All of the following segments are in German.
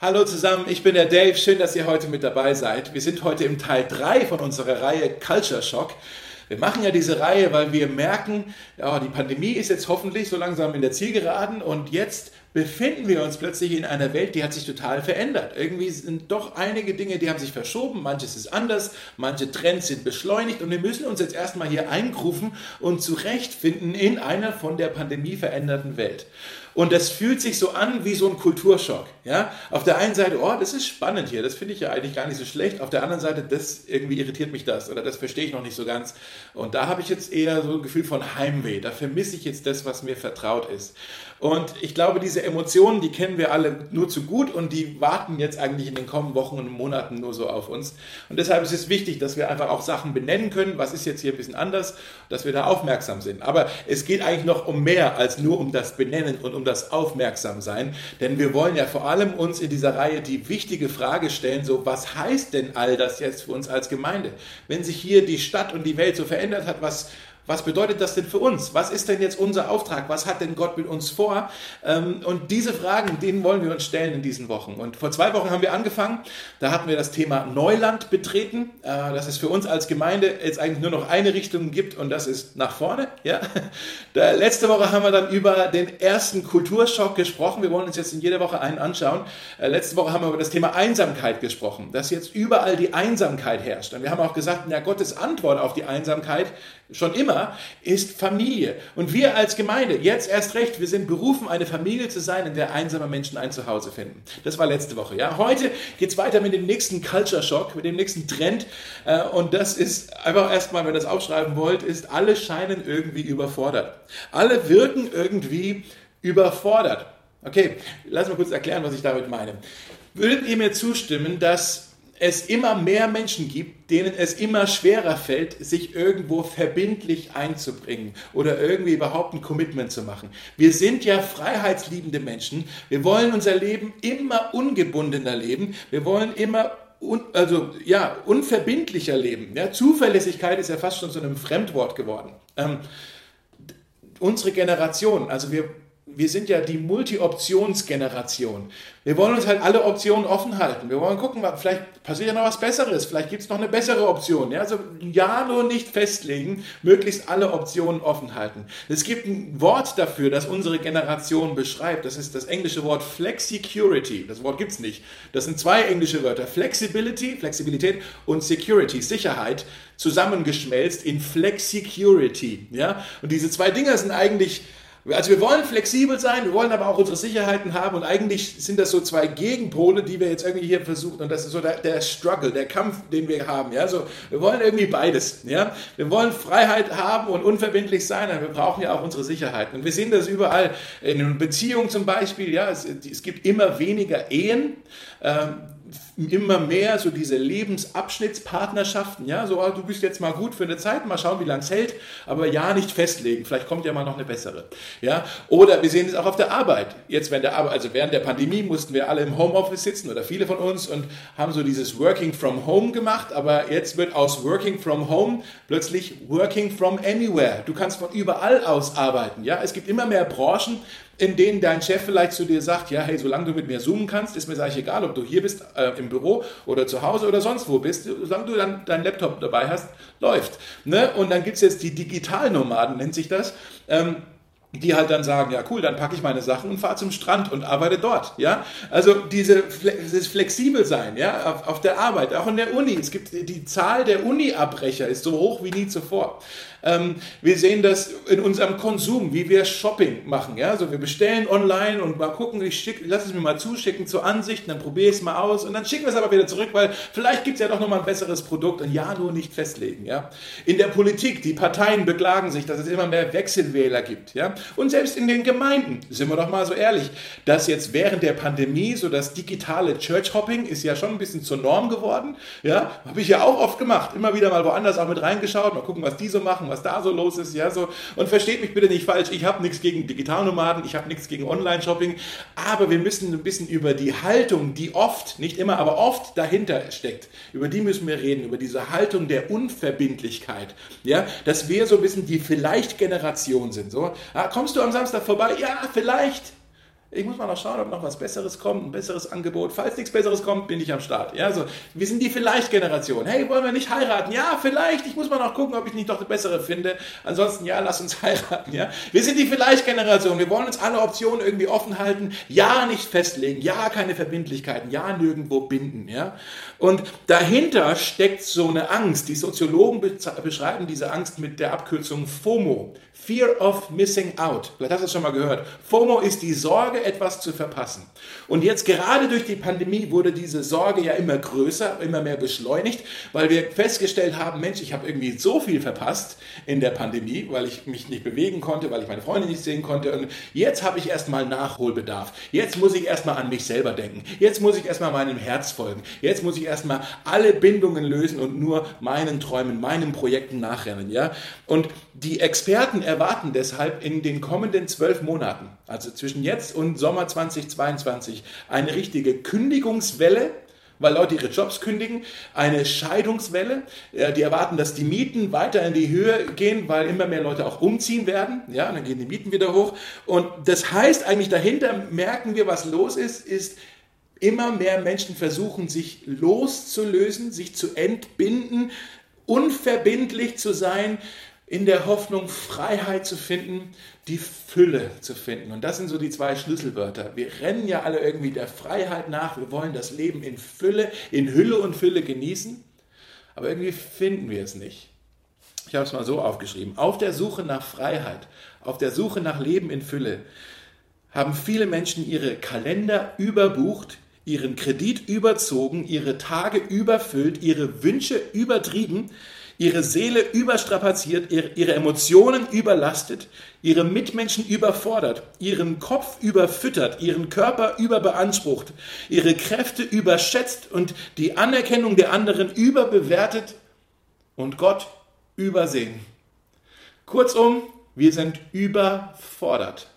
Hallo zusammen, ich bin der Dave. Schön, dass ihr heute mit dabei seid. Wir sind heute im Teil 3 von unserer Reihe Culture Shock. Wir machen ja diese Reihe, weil wir merken, ja, die Pandemie ist jetzt hoffentlich so langsam in der Zielgeraden und jetzt befinden wir uns plötzlich in einer Welt, die hat sich total verändert. Irgendwie sind doch einige Dinge, die haben sich verschoben, manches ist anders, manche Trends sind beschleunigt und wir müssen uns jetzt erstmal hier eingrufen und zurechtfinden in einer von der Pandemie veränderten Welt. Und das fühlt sich so an wie so ein Kulturschock. Ja? Auf der einen Seite, oh, das ist spannend hier, das finde ich ja eigentlich gar nicht so schlecht. Auf der anderen Seite, das irgendwie irritiert mich das oder das verstehe ich noch nicht so ganz. Und da habe ich jetzt eher so ein Gefühl von Heimweh. Da vermisse ich jetzt das, was mir vertraut ist. Und ich glaube, diese Emotionen, die kennen wir alle nur zu gut und die warten jetzt eigentlich in den kommenden Wochen und Monaten nur so auf uns. Und deshalb ist es wichtig, dass wir einfach auch Sachen benennen können, was ist jetzt hier ein bisschen anders, dass wir da aufmerksam sind. Aber es geht eigentlich noch um mehr als nur um das Benennen und um das Aufmerksamsein, denn wir wollen ja vor allem uns in dieser Reihe die wichtige Frage stellen, so was heißt denn all das jetzt für uns als Gemeinde? Wenn sich hier die Stadt und die Welt so verändert hat, was was bedeutet das denn für uns? Was ist denn jetzt unser Auftrag? Was hat denn Gott mit uns vor? Ähm, und diese Fragen, denen wollen wir uns stellen in diesen Wochen. Und vor zwei Wochen haben wir angefangen. Da hatten wir das Thema Neuland betreten, äh, dass es für uns als Gemeinde jetzt eigentlich nur noch eine Richtung gibt und das ist nach vorne. Ja? letzte Woche haben wir dann über den ersten Kulturschock gesprochen. Wir wollen uns jetzt in jeder Woche einen anschauen. Äh, letzte Woche haben wir über das Thema Einsamkeit gesprochen, dass jetzt überall die Einsamkeit herrscht. Und wir haben auch gesagt, ja, Gottes Antwort auf die Einsamkeit schon immer, ist Familie. Und wir als Gemeinde, jetzt erst recht, wir sind berufen, eine Familie zu sein, in der einsame Menschen ein Zuhause finden. Das war letzte Woche. Ja? Heute geht es weiter mit dem nächsten Culture Shock, mit dem nächsten Trend. Äh, und das ist einfach erstmal, wenn ihr das aufschreiben wollt, ist, alle scheinen irgendwie überfordert. Alle wirken irgendwie überfordert. Okay, lass mal kurz erklären, was ich damit meine. Würdet ihr mir zustimmen, dass es immer mehr Menschen gibt, denen es immer schwerer fällt, sich irgendwo verbindlich einzubringen oder irgendwie überhaupt ein Commitment zu machen. Wir sind ja freiheitsliebende Menschen. Wir wollen unser Leben immer ungebundener leben. Wir wollen immer un, also ja unverbindlicher leben. Ja, Zuverlässigkeit ist ja fast schon zu einem Fremdwort geworden. Ähm, unsere Generation, also wir wir sind ja die Multi-Options-Generation. Wir wollen uns halt alle Optionen offen halten. Wir wollen gucken, vielleicht passiert ja noch was Besseres, vielleicht gibt es noch eine bessere Option. Ja? Also ja, nur nicht festlegen, möglichst alle Optionen offen halten. Es gibt ein Wort dafür, das unsere Generation beschreibt. Das ist das englische Wort Flexicurity. Das Wort gibt es nicht. Das sind zwei englische Wörter. Flexibility, Flexibilität und Security, Sicherheit, zusammengeschmelzt in Flexicurity. Ja? Und diese zwei Dinge sind eigentlich also wir wollen flexibel sein, wir wollen aber auch unsere Sicherheiten haben und eigentlich sind das so zwei Gegenpole, die wir jetzt irgendwie hier versuchen und das ist so der, der Struggle, der Kampf, den wir haben. Ja, so wir wollen irgendwie beides. Ja, wir wollen Freiheit haben und unverbindlich sein, aber wir brauchen ja auch unsere Sicherheiten und wir sehen das überall in Beziehungen zum Beispiel. Ja, es, es gibt immer weniger Ehen. Ähm, immer mehr so diese Lebensabschnittspartnerschaften, ja, so, ah, du bist jetzt mal gut für eine Zeit, mal schauen, wie lange es hält, aber ja, nicht festlegen, vielleicht kommt ja mal noch eine bessere, ja, oder wir sehen es auch auf der Arbeit, jetzt wenn der Arbeit, also während der Pandemie mussten wir alle im Homeoffice sitzen oder viele von uns und haben so dieses Working from Home gemacht, aber jetzt wird aus Working from Home plötzlich Working from Anywhere, du kannst von überall aus arbeiten, ja, es gibt immer mehr Branchen, in denen dein Chef vielleicht zu dir sagt, ja, hey, solange du mit mir zoomen kannst, ist mir eigentlich egal, ob du hier bist äh, im Büro oder zu Hause oder sonst wo bist, solange du dann deinen Laptop dabei hast, läuft. Ne? Und dann gibt es jetzt die Digitalnomaden, nennt sich das. Ähm, die halt dann sagen, ja cool, dann packe ich meine Sachen und fahre zum Strand und arbeite dort, ja. Also diese, dieses flexibel sein, ja, auf, auf der Arbeit, auch in der Uni. Es gibt die Zahl der Uni-Abbrecher ist so hoch wie nie zuvor. Ähm, wir sehen das in unserem Konsum, wie wir Shopping machen. Ja? Also wir bestellen online und mal gucken, ich schick, lass es mir mal zuschicken zur Ansicht, dann probiere ich es mal aus und dann schicken wir es aber wieder zurück, weil vielleicht gibt es ja doch nochmal ein besseres Produkt und ja, nur nicht festlegen. Ja? In der Politik, die Parteien beklagen sich, dass es immer mehr Wechselwähler gibt. Ja? Und selbst in den Gemeinden, sind wir doch mal so ehrlich, dass jetzt während der Pandemie so das digitale Church-Hopping ist ja schon ein bisschen zur Norm geworden. Ja? Habe ich ja auch oft gemacht. Immer wieder mal woanders auch mit reingeschaut, mal gucken, was die so machen, was da so los ist. Ja, so. Und versteht mich bitte nicht falsch, ich habe nichts gegen Digitalnomaden, ich habe nichts gegen Online-Shopping, aber wir müssen ein bisschen über die Haltung, die oft, nicht immer, aber oft dahinter steckt, über die müssen wir reden, über diese Haltung der Unverbindlichkeit. Ja, dass wir so ein bisschen die Vielleicht-Generation sind. So, ah, kommst du am Samstag vorbei? Ja, vielleicht. Ich muss mal noch schauen, ob noch was Besseres kommt, ein besseres Angebot. Falls nichts Besseres kommt, bin ich am Start. Ja, also, wir sind die Vielleicht-Generation. Hey, wollen wir nicht heiraten? Ja, vielleicht. Ich muss mal noch gucken, ob ich nicht doch eine bessere finde. Ansonsten, ja, lass uns heiraten. Ja, wir sind die Vielleicht-Generation. Wir wollen uns alle Optionen irgendwie offen halten. Ja, nicht festlegen. Ja, keine Verbindlichkeiten. Ja, nirgendwo binden. Ja, und dahinter steckt so eine Angst. Die Soziologen beschreiben diese Angst mit der Abkürzung FOMO. Fear of Missing Out. Vielleicht hast du es schon mal gehört. FOMO ist die Sorge, etwas zu verpassen. Und jetzt gerade durch die Pandemie wurde diese Sorge ja immer größer, immer mehr beschleunigt, weil wir festgestellt haben, Mensch, ich habe irgendwie so viel verpasst in der Pandemie, weil ich mich nicht bewegen konnte, weil ich meine Freunde nicht sehen konnte. Und jetzt habe ich erstmal Nachholbedarf. Jetzt muss ich erstmal an mich selber denken. Jetzt muss ich erstmal meinem Herz folgen. Jetzt muss ich erstmal alle Bindungen lösen und nur meinen Träumen, meinen Projekten nachrennen. Ja? Und die Experten erwarten deshalb in den kommenden zwölf Monaten, also zwischen jetzt und Sommer 2022, eine richtige Kündigungswelle weil Leute ihre Jobs kündigen, eine Scheidungswelle. Die erwarten, dass die Mieten weiter in die Höhe gehen, weil immer mehr Leute auch umziehen werden. Ja, dann gehen die Mieten wieder hoch. Und das heißt eigentlich dahinter merken wir, was los ist, ist immer mehr Menschen versuchen, sich loszulösen, sich zu entbinden, unverbindlich zu sein, in der Hoffnung, Freiheit zu finden, die Fülle zu finden. Und das sind so die zwei Schlüsselwörter. Wir rennen ja alle irgendwie der Freiheit nach. Wir wollen das Leben in Fülle, in Hülle und Fülle genießen. Aber irgendwie finden wir es nicht. Ich habe es mal so aufgeschrieben. Auf der Suche nach Freiheit, auf der Suche nach Leben in Fülle, haben viele Menschen ihre Kalender überbucht, ihren Kredit überzogen, ihre Tage überfüllt, ihre Wünsche übertrieben, ihre Seele überstrapaziert, ihre Emotionen überlastet, ihre Mitmenschen überfordert, ihren Kopf überfüttert, ihren Körper überbeansprucht, ihre Kräfte überschätzt und die Anerkennung der anderen überbewertet und Gott übersehen. Kurzum, wir sind überfordert.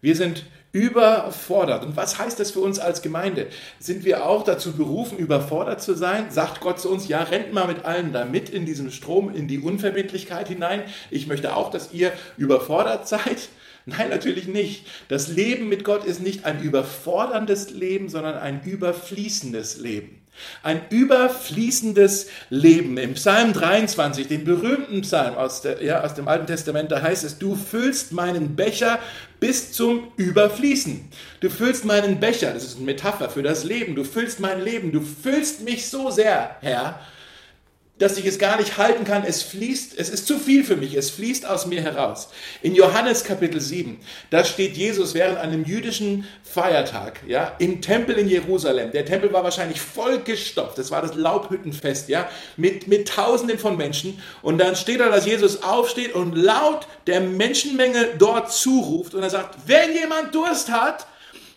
Wir sind überfordert. Und was heißt das für uns als Gemeinde? Sind wir auch dazu berufen, überfordert zu sein? Sagt Gott zu uns, ja, rennt mal mit allen da mit in diesen Strom, in die Unverbindlichkeit hinein. Ich möchte auch, dass ihr überfordert seid. Nein, natürlich nicht. Das Leben mit Gott ist nicht ein überforderndes Leben, sondern ein überfließendes Leben. Ein überfließendes Leben. Im Psalm 23, dem berühmten Psalm aus, der, ja, aus dem Alten Testament, da heißt es, du füllst meinen Becher bis zum Überfließen. Du füllst meinen Becher, das ist eine Metapher für das Leben, du füllst mein Leben, du füllst mich so sehr, Herr, dass ich es gar nicht halten kann. Es fließt, es ist zu viel für mich, es fließt aus mir heraus. In Johannes Kapitel 7, da steht Jesus während einem jüdischen Feiertag, ja, im Tempel in Jerusalem. Der Tempel war wahrscheinlich vollgestopft, das war das Laubhüttenfest, ja, mit, mit Tausenden von Menschen. Und dann steht da, dass Jesus aufsteht und laut der Menschenmenge dort zuruft und er sagt, wenn jemand Durst hat,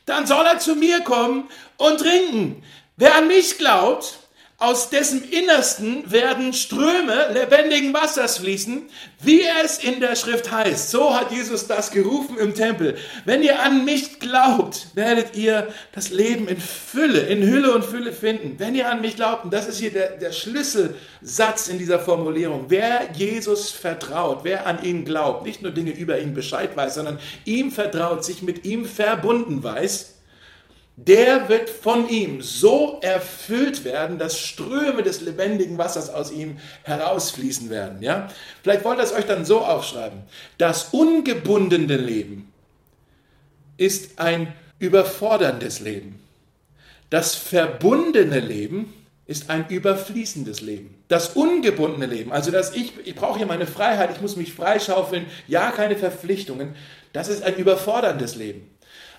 dann soll er zu mir kommen und trinken. Wer an mich glaubt, aus dessen Innersten werden Ströme lebendigen Wassers fließen, wie es in der Schrift heißt. So hat Jesus das gerufen im Tempel. Wenn ihr an mich glaubt, werdet ihr das Leben in Fülle, in Hülle und Fülle finden. Wenn ihr an mich glaubt, und das ist hier der, der Schlüsselsatz in dieser Formulierung, wer Jesus vertraut, wer an ihn glaubt, nicht nur Dinge über ihn Bescheid weiß, sondern ihm vertraut, sich mit ihm verbunden weiß, der wird von ihm so erfüllt werden, dass Ströme des lebendigen Wassers aus ihm herausfließen werden. Ja? Vielleicht wollt ihr es euch dann so aufschreiben. Das ungebundene Leben ist ein überforderndes Leben. Das verbundene Leben ist ein überfließendes Leben. Das ungebundene Leben, also dass ich, ich brauche hier meine Freiheit, ich muss mich freischaufeln, ja, keine Verpflichtungen, das ist ein überforderndes Leben.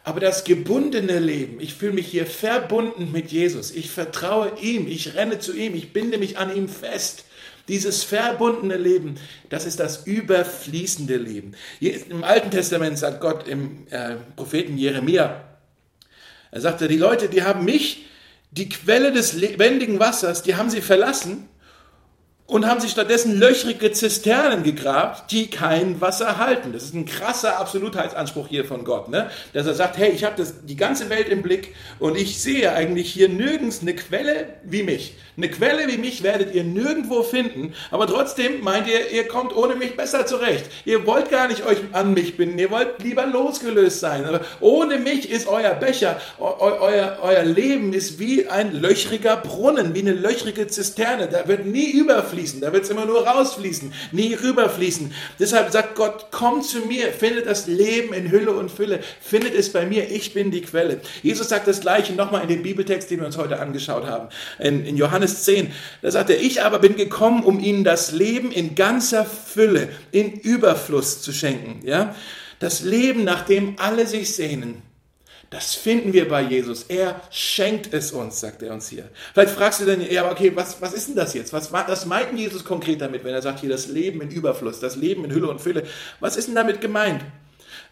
Aber das gebundene Leben, ich fühle mich hier verbunden mit Jesus. Ich vertraue ihm, ich renne zu ihm, ich binde mich an ihm fest. Dieses verbundene Leben, das ist das überfließende Leben. Im Alten Testament sagt Gott im äh, Propheten Jeremia, er sagte, die Leute, die haben mich, die Quelle des lebendigen Wassers, die haben sie verlassen und haben sich stattdessen löchrige Zisternen gegrabt, die kein Wasser halten. Das ist ein krasser Absolutheitsanspruch hier von Gott, ne? dass er sagt, hey, ich habe die ganze Welt im Blick und ich sehe eigentlich hier nirgends eine Quelle wie mich. Eine Quelle wie mich werdet ihr nirgendwo finden, aber trotzdem meint ihr, ihr kommt ohne mich besser zurecht. Ihr wollt gar nicht euch an mich binden, ihr wollt lieber losgelöst sein. Aber ohne mich ist euer Becher, euer, euer Leben ist wie ein löchriger Brunnen, wie eine löchrige Zisterne. Da wird nie überfließen, da wird es immer nur rausfließen, nie rüberfließen. Deshalb sagt Gott, kommt zu mir, findet das Leben in Hülle und Fülle, findet es bei mir, ich bin die Quelle. Jesus sagt das Gleiche nochmal in dem Bibeltext, den wir uns heute angeschaut haben, in, in Johannes Johannes 10, da sagt er, ich aber bin gekommen, um ihnen das Leben in ganzer Fülle, in Überfluss zu schenken. Ja? Das Leben, nach dem alle sich sehnen. Das finden wir bei Jesus. Er schenkt es uns, sagt er uns hier. Vielleicht fragst du dann, ja, okay, was, was ist denn das jetzt? Was, was meint Jesus konkret damit, wenn er sagt hier das Leben in Überfluss, das Leben in Hülle und Fülle? Was ist denn damit gemeint?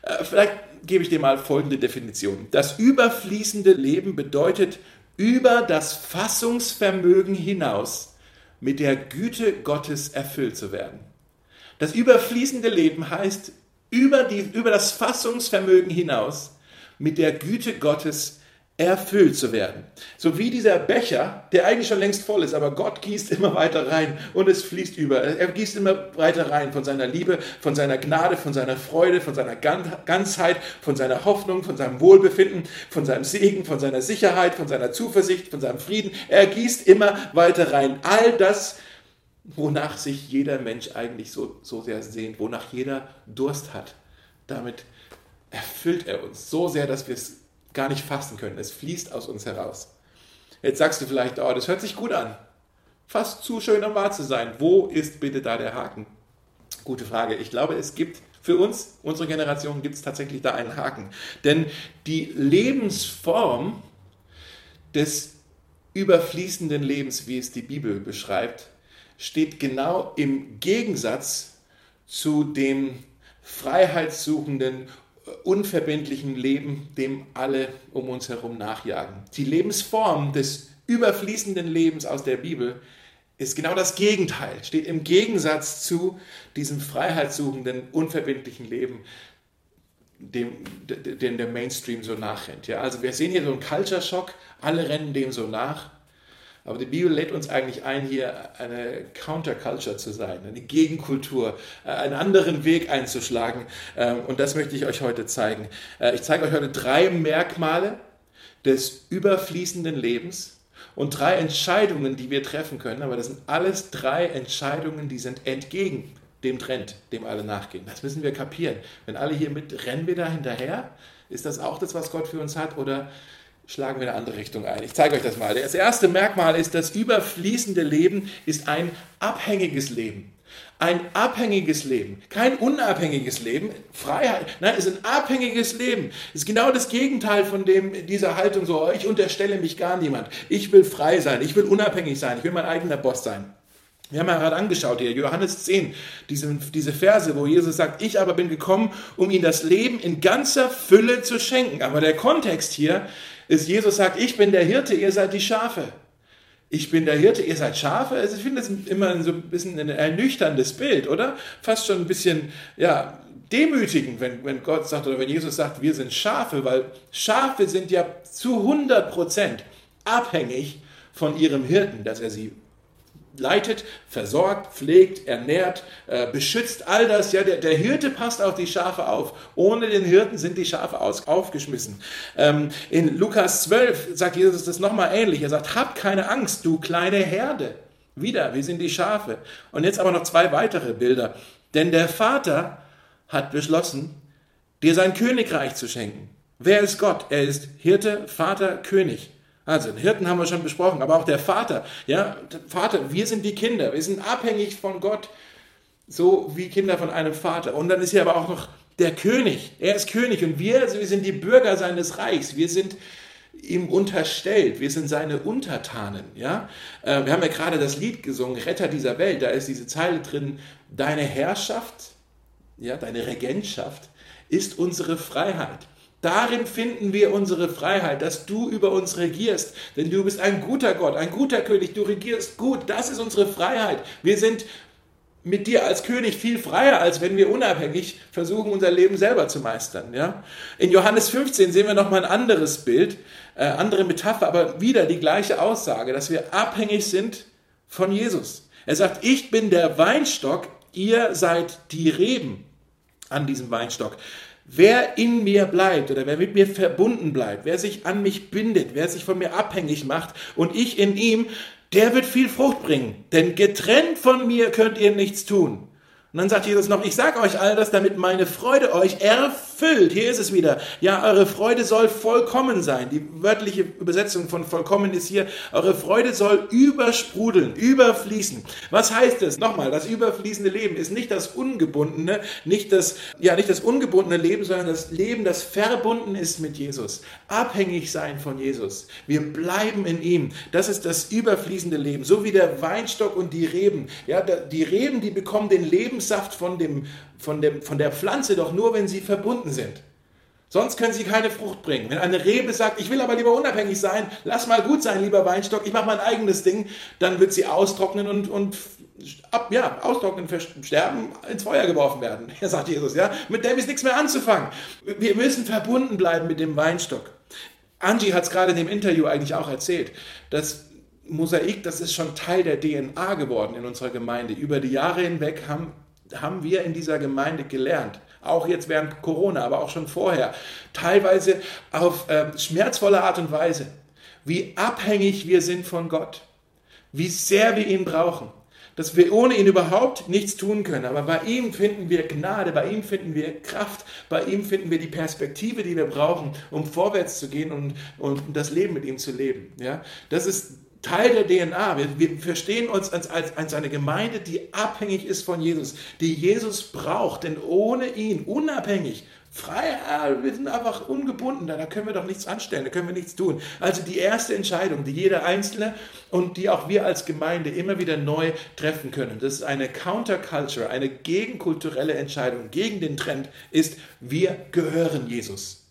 Äh, vielleicht gebe ich dir mal folgende Definition. Das überfließende Leben bedeutet über das Fassungsvermögen hinaus mit der Güte Gottes erfüllt zu werden. Das überfließende Leben heißt, über, die, über das Fassungsvermögen hinaus mit der Güte Gottes erfüllt zu werden. So wie dieser Becher, der eigentlich schon längst voll ist, aber Gott gießt immer weiter rein und es fließt über. Er gießt immer weiter rein von seiner Liebe, von seiner Gnade, von seiner Freude, von seiner Ganzheit, von seiner Hoffnung, von seinem Wohlbefinden, von seinem Segen, von seiner Sicherheit, von seiner Zuversicht, von seinem Frieden. Er gießt immer weiter rein. All das, wonach sich jeder Mensch eigentlich so, so sehr sehnt, wonach jeder Durst hat. Damit erfüllt er uns so sehr, dass wir es gar nicht fassen können. Es fließt aus uns heraus. Jetzt sagst du vielleicht, oh, das hört sich gut an. Fast zu schön, um wahr zu sein. Wo ist bitte da der Haken? Gute Frage. Ich glaube, es gibt für uns, unsere Generation, gibt es tatsächlich da einen Haken. Denn die Lebensform des überfließenden Lebens, wie es die Bibel beschreibt, steht genau im Gegensatz zu dem freiheitssuchenden unverbindlichen Leben, dem alle um uns herum nachjagen. Die Lebensform des überfließenden Lebens aus der Bibel ist genau das Gegenteil, steht im Gegensatz zu diesem freiheitssuchenden, unverbindlichen Leben, dem, dem der Mainstream so nachrennt. Ja, also wir sehen hier so einen Culture Shock, alle rennen dem so nach. Aber die Bibel lädt uns eigentlich ein, hier eine Counterculture zu sein, eine Gegenkultur, äh, einen anderen Weg einzuschlagen. Ähm, und das möchte ich euch heute zeigen. Äh, ich zeige euch heute drei Merkmale des überfließenden Lebens und drei Entscheidungen, die wir treffen können. Aber das sind alles drei Entscheidungen, die sind entgegen dem Trend, dem alle nachgehen. Das müssen wir kapieren. Wenn alle hier mit, rennen wir da hinterher? Ist das auch das, was Gott für uns hat? Oder schlagen wir in eine andere Richtung ein. Ich zeige euch das mal. Das erste Merkmal ist, das überfließende Leben ist ein abhängiges Leben. Ein abhängiges Leben, kein unabhängiges Leben, Freiheit, nein, ist ein abhängiges Leben. Ist genau das Gegenteil von dem, dieser Haltung so, ich unterstelle mich gar niemand. Ich will frei sein, ich will unabhängig sein, ich will mein eigener Boss sein. Wir haben ja gerade angeschaut hier, Johannes 10, diese, diese Verse, wo Jesus sagt, ich aber bin gekommen, um ihnen das Leben in ganzer Fülle zu schenken. Aber der Kontext hier ist, Jesus sagt, ich bin der Hirte, ihr seid die Schafe. Ich bin der Hirte, ihr seid Schafe. Also ich finde das immer so ein bisschen ein ernüchterndes Bild, oder? Fast schon ein bisschen, ja, demütigend, wenn, wenn Gott sagt oder wenn Jesus sagt, wir sind Schafe, weil Schafe sind ja zu 100 Prozent abhängig von ihrem Hirten, dass er sie leitet, versorgt, pflegt, ernährt, äh, beschützt, all das. Ja, der, der, Hirte passt auf die Schafe auf. Ohne den Hirten sind die Schafe aus, aufgeschmissen. Ähm, in Lukas 12 sagt Jesus das nochmal ähnlich. Er sagt, hab keine Angst, du kleine Herde. Wieder, wir sind die Schafe. Und jetzt aber noch zwei weitere Bilder. Denn der Vater hat beschlossen, dir sein Königreich zu schenken. Wer ist Gott? Er ist Hirte, Vater, König. Also den Hirten haben wir schon besprochen, aber auch der Vater. Ja, Vater, wir sind die Kinder, wir sind abhängig von Gott, so wie Kinder von einem Vater. Und dann ist hier aber auch noch der König. Er ist König und wir, also wir sind die Bürger seines Reichs. Wir sind ihm unterstellt. Wir sind seine Untertanen. Ja? Äh, wir haben ja gerade das Lied gesungen, Retter dieser Welt. Da ist diese Zeile drin, deine Herrschaft, ja, deine Regentschaft ist unsere Freiheit. Darin finden wir unsere Freiheit, dass du über uns regierst. Denn du bist ein guter Gott, ein guter König, du regierst gut. Das ist unsere Freiheit. Wir sind mit dir als König viel freier, als wenn wir unabhängig versuchen, unser Leben selber zu meistern. Ja? In Johannes 15 sehen wir nochmal ein anderes Bild, äh, andere Metapher, aber wieder die gleiche Aussage, dass wir abhängig sind von Jesus. Er sagt, ich bin der Weinstock, ihr seid die Reben an diesem Weinstock. Wer in mir bleibt oder wer mit mir verbunden bleibt, wer sich an mich bindet, wer sich von mir abhängig macht und ich in ihm, der wird viel Frucht bringen. Denn getrennt von mir könnt ihr nichts tun. Und dann sagt Jesus noch, ich sage euch all das, damit meine Freude euch erfüllt. Hier ist es wieder. Ja, eure Freude soll vollkommen sein. Die wörtliche Übersetzung von vollkommen ist hier, eure Freude soll übersprudeln, überfließen. Was heißt es? Nochmal, das überfließende Leben ist nicht das ungebundene, nicht das, ja, nicht das ungebundene Leben, sondern das Leben, das verbunden ist mit Jesus. Abhängig sein von Jesus. Wir bleiben in ihm. Das ist das überfließende Leben. So wie der Weinstock und die Reben. Ja, die Reben, die bekommen den Lebens Lebenssaft von, dem, von, dem, von der Pflanze doch nur, wenn sie verbunden sind. Sonst können sie keine Frucht bringen. Wenn eine Rebe sagt, ich will aber lieber unabhängig sein, lass mal gut sein, lieber Weinstock, ich mache mein eigenes Ding, dann wird sie austrocknen und, und ab, ja, austrocknen, sterben, ins Feuer geworfen werden. Sagt Jesus, ja. Mit dem ist nichts mehr anzufangen. Wir müssen verbunden bleiben mit dem Weinstock. Angie hat es gerade in dem Interview eigentlich auch erzählt, dass Mosaik, das ist schon Teil der DNA geworden in unserer Gemeinde. Über die Jahre hinweg haben haben wir in dieser Gemeinde gelernt. Auch jetzt während Corona, aber auch schon vorher. Teilweise auf äh, schmerzvolle Art und Weise. Wie abhängig wir sind von Gott. Wie sehr wir ihn brauchen. Dass wir ohne ihn überhaupt nichts tun können. Aber bei ihm finden wir Gnade, bei ihm finden wir Kraft, bei ihm finden wir die Perspektive, die wir brauchen, um vorwärts zu gehen und, und das Leben mit ihm zu leben. Ja? Das ist Teil der DNA. Wir, wir verstehen uns als, als, als eine Gemeinde, die abhängig ist von Jesus, die Jesus braucht, denn ohne ihn, unabhängig, frei, wir sind einfach ungebunden, da können wir doch nichts anstellen, da können wir nichts tun. Also die erste Entscheidung, die jeder Einzelne und die auch wir als Gemeinde immer wieder neu treffen können, das ist eine Counterculture, eine gegenkulturelle Entscheidung gegen den Trend, ist, wir gehören Jesus.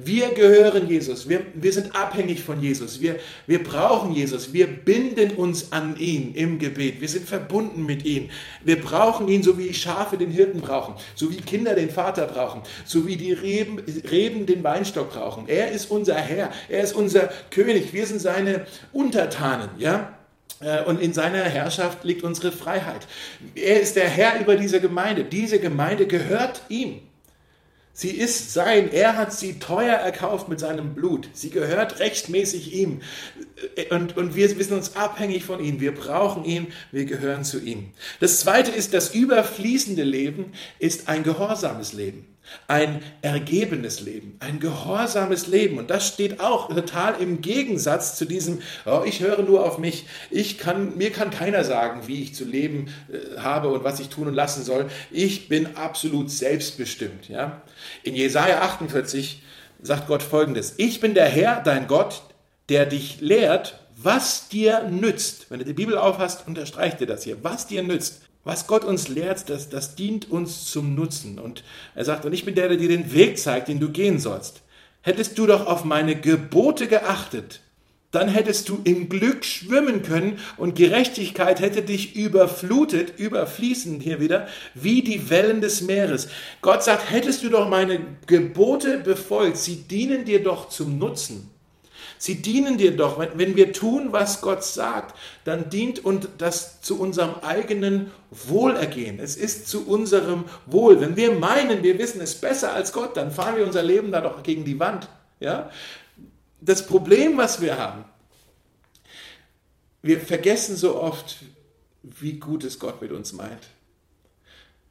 Wir gehören Jesus. Wir, wir sind abhängig von Jesus. Wir, wir brauchen Jesus. Wir binden uns an ihn im Gebet. Wir sind verbunden mit ihm. Wir brauchen ihn, so wie Schafe den Hirten brauchen, so wie Kinder den Vater brauchen, so wie die Reben, Reben den Weinstock brauchen. Er ist unser Herr. Er ist unser König. Wir sind seine Untertanen. Ja? Äh, und in seiner Herrschaft liegt unsere Freiheit. Er ist der Herr über diese Gemeinde. Diese Gemeinde gehört ihm. Sie ist sein, er hat sie teuer erkauft mit seinem Blut. Sie gehört rechtmäßig ihm. Und, und wir sind uns abhängig von ihm. Wir brauchen ihn, wir gehören zu ihm. Das zweite ist, das überfließende Leben ist ein gehorsames Leben ein ergebenes Leben, ein gehorsames Leben. Und das steht auch total im Gegensatz zu diesem, oh, ich höre nur auf mich, ich kann, mir kann keiner sagen, wie ich zu leben äh, habe und was ich tun und lassen soll. Ich bin absolut selbstbestimmt. Ja? In Jesaja 48 sagt Gott folgendes: Ich bin der Herr, dein Gott, der dich lehrt, was dir nützt. Wenn du die Bibel aufhast, unterstreicht dir das hier, was dir nützt. Was Gott uns lehrt, das, das dient uns zum Nutzen. Und er sagt, und ich bin der, der dir den Weg zeigt, den du gehen sollst. Hättest du doch auf meine Gebote geachtet, dann hättest du im Glück schwimmen können und Gerechtigkeit hätte dich überflutet, überfließend hier wieder, wie die Wellen des Meeres. Gott sagt, hättest du doch meine Gebote befolgt, sie dienen dir doch zum Nutzen. Sie dienen dir doch. Wenn wir tun, was Gott sagt, dann dient und das zu unserem eigenen Wohlergehen. Es ist zu unserem Wohl. Wenn wir meinen, wir wissen es besser als Gott, dann fahren wir unser Leben da doch gegen die Wand. Ja? Das Problem, was wir haben, wir vergessen so oft, wie gut es Gott mit uns meint.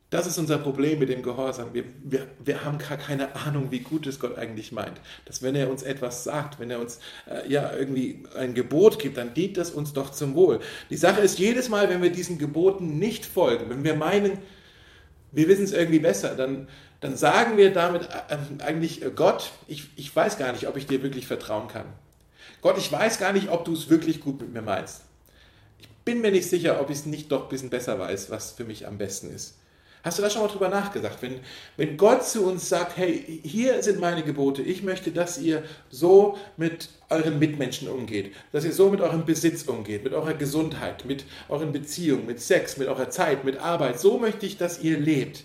Das ist unser Problem mit dem Gehorsam. Wir, wir, wir haben gar keine Ahnung, wie gut es Gott eigentlich meint. Dass wenn er uns etwas sagt, wenn er uns äh, ja irgendwie ein Gebot gibt, dann dient das uns doch zum Wohl. Die Sache ist, jedes Mal, wenn wir diesen Geboten nicht folgen, wenn wir meinen, wir wissen es irgendwie besser, dann, dann sagen wir damit äh, eigentlich, äh, Gott, ich, ich weiß gar nicht, ob ich dir wirklich vertrauen kann. Gott, ich weiß gar nicht, ob du es wirklich gut mit mir meinst. Ich bin mir nicht sicher, ob ich es nicht doch ein bisschen besser weiß, was für mich am besten ist. Hast du da schon mal drüber nachgedacht? Wenn, wenn Gott zu uns sagt, hey, hier sind meine Gebote, ich möchte, dass ihr so mit euren Mitmenschen umgeht, dass ihr so mit eurem Besitz umgeht, mit eurer Gesundheit, mit euren Beziehungen, mit Sex, mit eurer Zeit, mit Arbeit, so möchte ich, dass ihr lebt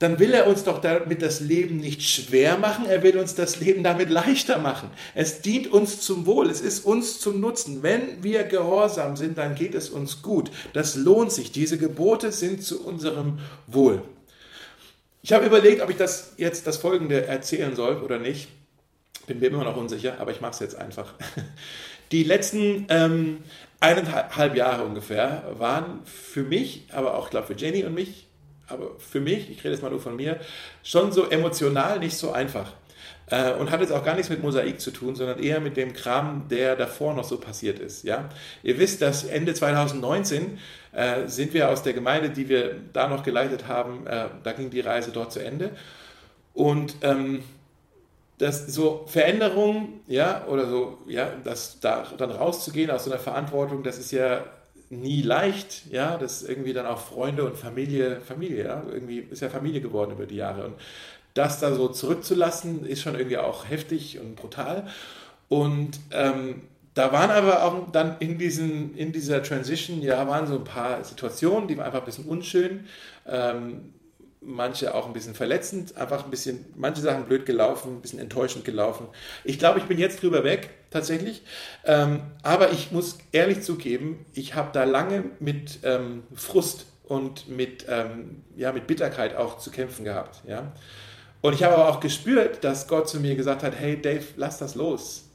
dann will er uns doch damit das Leben nicht schwer machen, er will uns das Leben damit leichter machen. Es dient uns zum Wohl, es ist uns zum Nutzen. Wenn wir gehorsam sind, dann geht es uns gut. Das lohnt sich. Diese Gebote sind zu unserem Wohl. Ich habe überlegt, ob ich das jetzt das Folgende erzählen soll oder nicht. Bin mir immer noch unsicher, aber ich mache es jetzt einfach. Die letzten ähm, eineinhalb Jahre ungefähr waren für mich, aber auch glaube für Jenny und mich aber für mich, ich rede jetzt mal nur von mir, schon so emotional nicht so einfach. Äh, und hat jetzt auch gar nichts mit Mosaik zu tun, sondern eher mit dem Kram, der davor noch so passiert ist. Ja? Ihr wisst, dass Ende 2019 äh, sind wir aus der Gemeinde, die wir da noch geleitet haben, äh, da ging die Reise dort zu Ende. Und ähm, dass so Veränderungen, ja, oder so, ja, das da dann rauszugehen aus so einer Verantwortung, das ist ja nie leicht, ja, das irgendwie dann auch Freunde und Familie, Familie, ja, irgendwie ist ja Familie geworden über die Jahre und das da so zurückzulassen, ist schon irgendwie auch heftig und brutal und ähm, da waren aber auch dann in, diesen, in dieser Transition, ja, waren so ein paar Situationen, die waren einfach ein bisschen unschön. Ähm, manche auch ein bisschen verletzend, einfach ein bisschen, manche Sachen blöd gelaufen, ein bisschen enttäuschend gelaufen. Ich glaube, ich bin jetzt drüber weg, tatsächlich. Ähm, aber ich muss ehrlich zugeben, ich habe da lange mit ähm, Frust und mit, ähm, ja, mit Bitterkeit auch zu kämpfen gehabt. Ja? Und ich habe aber auch gespürt, dass Gott zu mir gesagt hat, hey Dave, lass das los.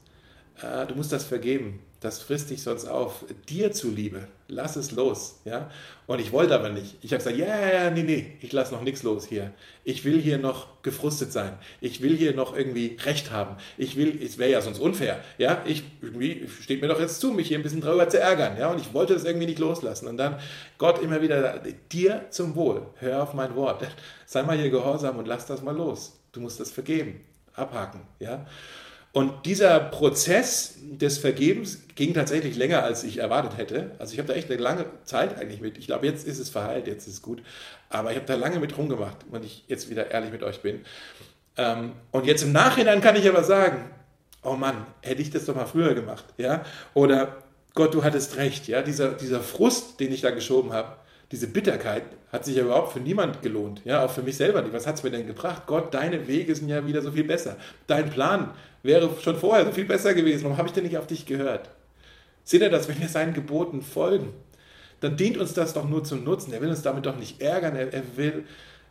Äh, du musst das vergeben das frisst dich sonst auf. Dir zuliebe, lass es los. Ja? Und ich wollte aber nicht. Ich habe gesagt, ja, ja, nee, nee, ich lasse noch nichts los hier. Ich will hier noch gefrustet sein. Ich will hier noch irgendwie Recht haben. Ich will, es wäre ja sonst unfair. Ja, ich, irgendwie steht mir doch jetzt zu, mich hier ein bisschen drüber zu ärgern. Ja, und ich wollte das irgendwie nicht loslassen. Und dann Gott immer wieder, dir zum Wohl, hör auf mein Wort. Sei mal hier gehorsam und lass das mal los. Du musst das vergeben, abhaken. Ja. Und dieser Prozess des Vergebens ging tatsächlich länger, als ich erwartet hätte. Also ich habe da echt eine lange Zeit eigentlich mit. Ich glaube, jetzt ist es verheilt, jetzt ist es gut. Aber ich habe da lange mit rumgemacht, wenn ich jetzt wieder ehrlich mit euch bin. Ähm, und jetzt im Nachhinein kann ich aber sagen, oh Mann, hätte ich das doch mal früher gemacht. Ja? Oder Gott, du hattest recht. Ja? Dieser, dieser Frust, den ich da geschoben habe, diese Bitterkeit hat sich ja überhaupt für niemand gelohnt. Ja, auch für mich selber nicht. Was hat es mir denn gebracht? Gott, deine Wege sind ja wieder so viel besser. Dein Plan wäre schon vorher so viel besser gewesen. Warum habe ich denn nicht auf dich gehört? Seht ihr das, wenn wir seinen Geboten folgen, dann dient uns das doch nur zum Nutzen. Er will uns damit doch nicht ärgern, er, er will,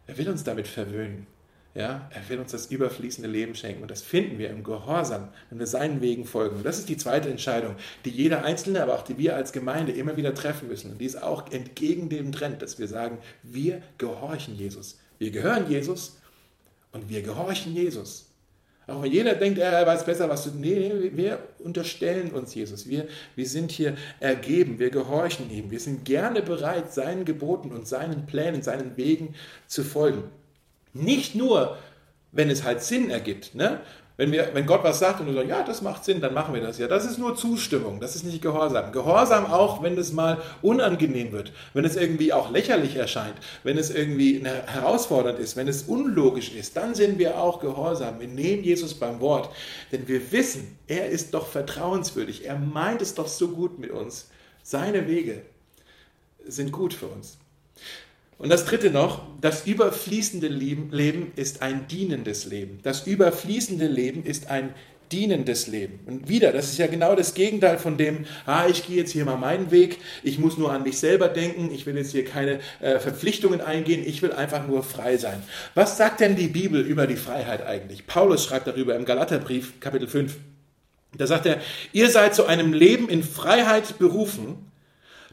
er will uns damit verwöhnen. Ja, er will uns das überfließende Leben schenken und das finden wir im Gehorsam, wenn wir seinen Wegen folgen. Und das ist die zweite Entscheidung, die jeder Einzelne, aber auch die wir als Gemeinde immer wieder treffen müssen. Und die ist auch entgegen dem Trend, dass wir sagen, wir gehorchen Jesus. Wir gehören Jesus und wir gehorchen Jesus. Auch wenn jeder denkt, er weiß besser, was du. Nee, wir unterstellen uns Jesus. Wir, wir sind hier ergeben, wir gehorchen ihm. Wir sind gerne bereit, seinen Geboten und seinen Plänen, seinen Wegen zu folgen. Nicht nur, wenn es halt Sinn ergibt. Ne? Wenn, wir, wenn Gott was sagt und wir sagen, ja, das macht Sinn, dann machen wir das ja. Das ist nur Zustimmung, das ist nicht Gehorsam. Gehorsam auch, wenn es mal unangenehm wird, wenn es irgendwie auch lächerlich erscheint, wenn es irgendwie herausfordernd ist, wenn es unlogisch ist, dann sind wir auch Gehorsam. Wir nehmen Jesus beim Wort, denn wir wissen, er ist doch vertrauenswürdig, er meint es doch so gut mit uns. Seine Wege sind gut für uns. Und das dritte noch, das überfließende Leben ist ein dienendes Leben. Das überfließende Leben ist ein dienendes Leben. Und wieder, das ist ja genau das Gegenteil von dem, ah, ich gehe jetzt hier mal meinen Weg, ich muss nur an mich selber denken, ich will jetzt hier keine äh, Verpflichtungen eingehen, ich will einfach nur frei sein. Was sagt denn die Bibel über die Freiheit eigentlich? Paulus schreibt darüber im Galaterbrief, Kapitel 5. Da sagt er, ihr seid zu einem Leben in Freiheit berufen,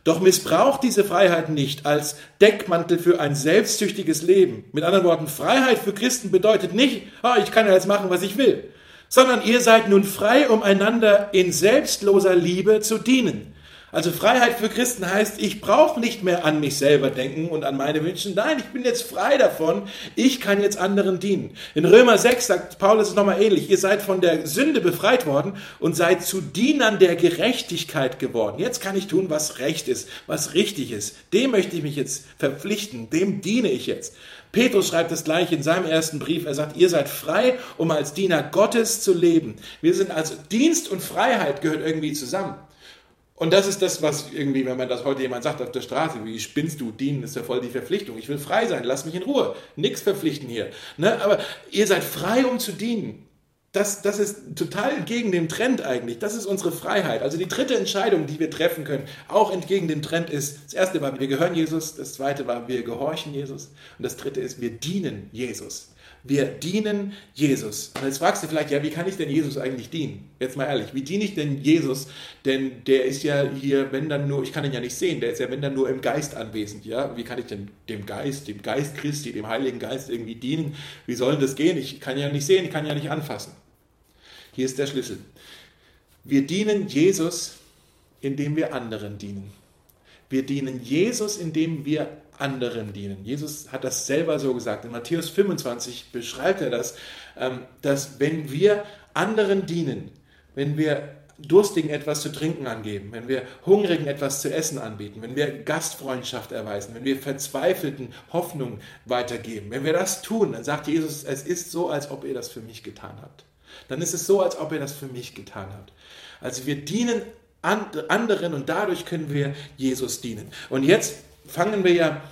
doch missbraucht diese Freiheit nicht als Deckmantel für ein selbstsüchtiges Leben. Mit anderen Worten, Freiheit für Christen bedeutet nicht, ah, ich kann ja jetzt machen, was ich will, sondern ihr seid nun frei, um einander in selbstloser Liebe zu dienen. Also Freiheit für Christen heißt, ich brauche nicht mehr an mich selber denken und an meine Wünsche. Nein, ich bin jetzt frei davon. Ich kann jetzt anderen dienen. In Römer 6 sagt Paulus es nochmal ähnlich. Ihr seid von der Sünde befreit worden und seid zu Dienern der Gerechtigkeit geworden. Jetzt kann ich tun, was recht ist, was richtig ist. Dem möchte ich mich jetzt verpflichten. Dem diene ich jetzt. Petrus schreibt das gleiche in seinem ersten Brief. Er sagt, ihr seid frei, um als Diener Gottes zu leben. Wir sind also Dienst und Freiheit gehört irgendwie zusammen. Und das ist das, was irgendwie, wenn man das heute jemand sagt auf der Straße, wie spinnst du, dienen ist ja voll die Verpflichtung. Ich will frei sein, lass mich in Ruhe. Nichts verpflichten hier. Ne? Aber ihr seid frei, um zu dienen. Das, das ist total entgegen dem Trend eigentlich. Das ist unsere Freiheit. Also die dritte Entscheidung, die wir treffen können, auch entgegen dem Trend ist, das erste war, wir gehören Jesus, das zweite war, wir gehorchen Jesus und das dritte ist, wir dienen Jesus. Wir dienen Jesus. Und jetzt fragst du vielleicht, ja, wie kann ich denn Jesus eigentlich dienen? Jetzt mal ehrlich, wie diene ich denn Jesus? Denn der ist ja hier, wenn dann nur, ich kann ihn ja nicht sehen, der ist ja, wenn dann nur im Geist anwesend. Ja, wie kann ich denn dem Geist, dem Geist Christi, dem Heiligen Geist irgendwie dienen? Wie soll das gehen? Ich kann ja nicht sehen, ich kann ja nicht anfassen. Hier ist der Schlüssel. Wir dienen Jesus, indem wir anderen dienen. Wir dienen Jesus, indem wir anderen dienen. Jesus hat das selber so gesagt. In Matthäus 25 beschreibt er das, ähm, dass wenn wir anderen dienen, wenn wir Durstigen etwas zu trinken angeben, wenn wir Hungrigen etwas zu essen anbieten, wenn wir Gastfreundschaft erweisen, wenn wir Verzweifelten Hoffnung weitergeben, wenn wir das tun, dann sagt Jesus, es ist so, als ob ihr das für mich getan habt. Dann ist es so, als ob ihr das für mich getan habt. Also wir dienen anderen und dadurch können wir Jesus dienen. Und jetzt fangen wir ja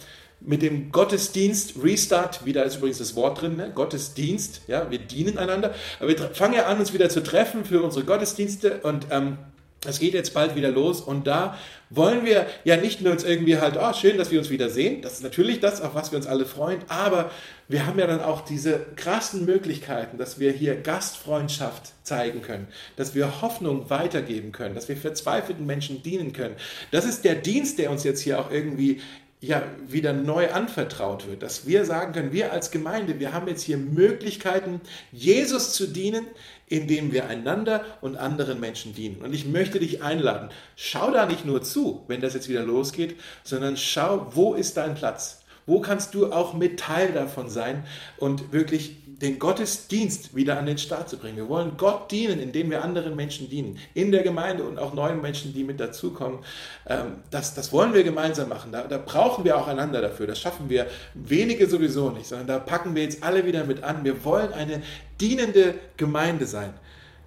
mit dem Gottesdienst, Restart, wieder ist übrigens das Wort drin, ne? Gottesdienst, ja, wir dienen einander, aber wir fangen ja an, uns wieder zu treffen für unsere Gottesdienste und ähm, es geht jetzt bald wieder los und da wollen wir ja nicht nur uns irgendwie halt, oh, schön, dass wir uns wieder sehen. Das ist natürlich das, auf was wir uns alle freuen. Aber wir haben ja dann auch diese krassen Möglichkeiten, dass wir hier Gastfreundschaft zeigen können, dass wir Hoffnung weitergeben können, dass wir verzweifelten Menschen dienen können. Das ist der Dienst, der uns jetzt hier auch irgendwie ja wieder neu anvertraut wird, dass wir sagen können, wir als Gemeinde, wir haben jetzt hier Möglichkeiten, Jesus zu dienen, indem wir einander und anderen Menschen dienen. Und ich möchte dich einladen, schau da nicht nur zu, wenn das jetzt wieder losgeht, sondern schau, wo ist dein Platz? Wo kannst du auch mit Teil davon sein und wirklich den Gottesdienst wieder an den Start zu bringen. Wir wollen Gott dienen, indem wir anderen Menschen dienen, in der Gemeinde und auch neuen Menschen, die mit dazukommen. Ähm, das, das wollen wir gemeinsam machen. Da, da brauchen wir auch einander dafür. Das schaffen wir wenige sowieso nicht, sondern da packen wir jetzt alle wieder mit an. Wir wollen eine dienende Gemeinde sein.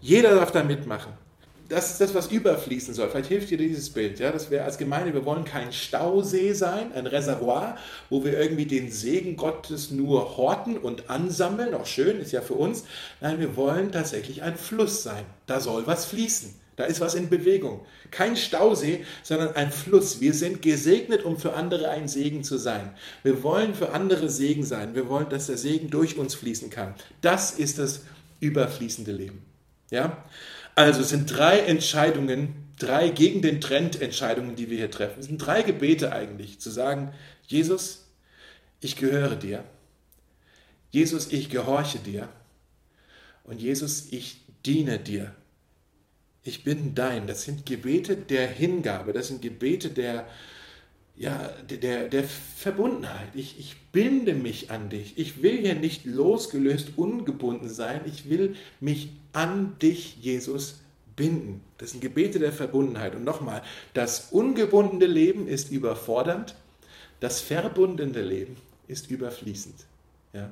Jeder darf da mitmachen das ist das, was überfließen soll. Vielleicht hilft dir dieses Bild, ja, dass wir als Gemeinde, wir wollen kein Stausee sein, ein Reservoir, wo wir irgendwie den Segen Gottes nur horten und ansammeln, auch schön, ist ja für uns. Nein, wir wollen tatsächlich ein Fluss sein. Da soll was fließen. Da ist was in Bewegung. Kein Stausee, sondern ein Fluss. Wir sind gesegnet, um für andere ein Segen zu sein. Wir wollen für andere Segen sein. Wir wollen, dass der Segen durch uns fließen kann. Das ist das überfließende Leben. Ja? Also es sind drei Entscheidungen, drei gegen den Trend Entscheidungen, die wir hier treffen. Es sind drei Gebete eigentlich, zu sagen, Jesus, ich gehöre dir. Jesus, ich gehorche dir. Und Jesus, ich diene dir. Ich bin dein. Das sind Gebete der Hingabe, das sind Gebete der, ja, der, der Verbundenheit. Ich, ich binde mich an dich. Ich will hier nicht losgelöst, ungebunden sein. Ich will mich an dich, Jesus, binden. Das sind Gebete der Verbundenheit. Und nochmal, das ungebundene Leben ist überfordernd, das verbundene Leben ist überfließend. Ja.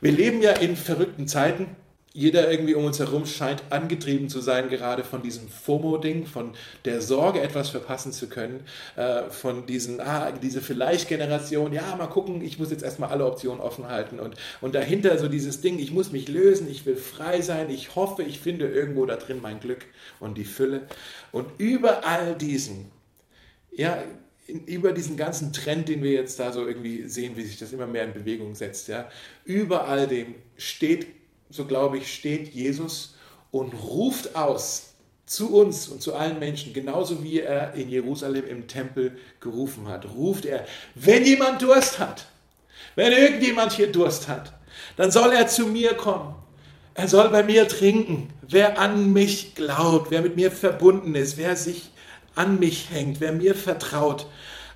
Wir leben ja in verrückten Zeiten jeder irgendwie um uns herum scheint angetrieben zu sein, gerade von diesem FOMO-Ding, von der Sorge, etwas verpassen zu können, äh, von diesen, ah, diese Vielleicht-Generation, ja, mal gucken, ich muss jetzt erstmal alle Optionen offen halten und, und dahinter so dieses Ding, ich muss mich lösen, ich will frei sein, ich hoffe, ich finde irgendwo da drin mein Glück und die Fülle. Und über all diesen, ja, über diesen ganzen Trend, den wir jetzt da so irgendwie sehen, wie sich das immer mehr in Bewegung setzt, ja, über all dem steht so glaube ich, steht Jesus und ruft aus zu uns und zu allen Menschen, genauso wie er in Jerusalem im Tempel gerufen hat. Ruft er, wenn jemand Durst hat, wenn irgendjemand hier Durst hat, dann soll er zu mir kommen. Er soll bei mir trinken. Wer an mich glaubt, wer mit mir verbunden ist, wer sich an mich hängt, wer mir vertraut,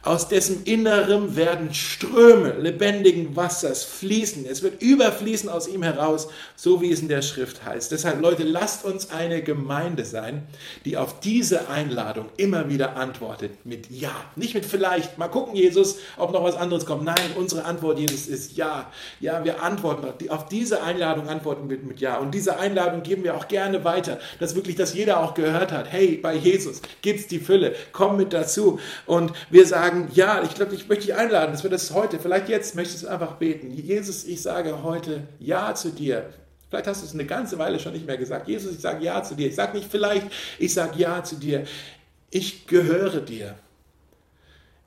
aus dessen Innerem werden Ströme lebendigen Wassers fließen. Es wird überfließen aus ihm heraus, so wie es in der Schrift heißt. Deshalb, Leute, lasst uns eine Gemeinde sein, die auf diese Einladung immer wieder antwortet mit Ja. Nicht mit vielleicht, mal gucken, Jesus, ob noch was anderes kommt. Nein, unsere Antwort, Jesus, ist Ja. Ja, wir antworten auf diese Einladung antworten wir mit Ja. Und diese Einladung geben wir auch gerne weiter, dass wirklich das jeder auch gehört hat. Hey, bei Jesus gibt's die Fülle. Komm mit dazu. Und wir sagen, sagen, ja, ich glaube, ich möchte dich einladen, dass wir das heute, vielleicht jetzt möchtest du einfach beten. Jesus, ich sage heute Ja zu dir. Vielleicht hast du es eine ganze Weile schon nicht mehr gesagt. Jesus, ich sage Ja zu dir. Ich sage nicht vielleicht, ich sage Ja zu dir. Ich gehöre dir.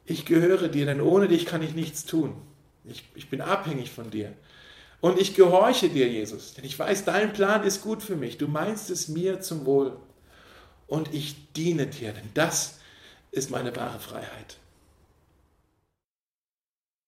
Ich gehöre dir, denn ohne dich kann ich nichts tun. Ich, ich bin abhängig von dir. Und ich gehorche dir, Jesus, denn ich weiß, dein Plan ist gut für mich. Du meinst es mir zum Wohl. Und ich diene dir, denn das ist meine wahre Freiheit.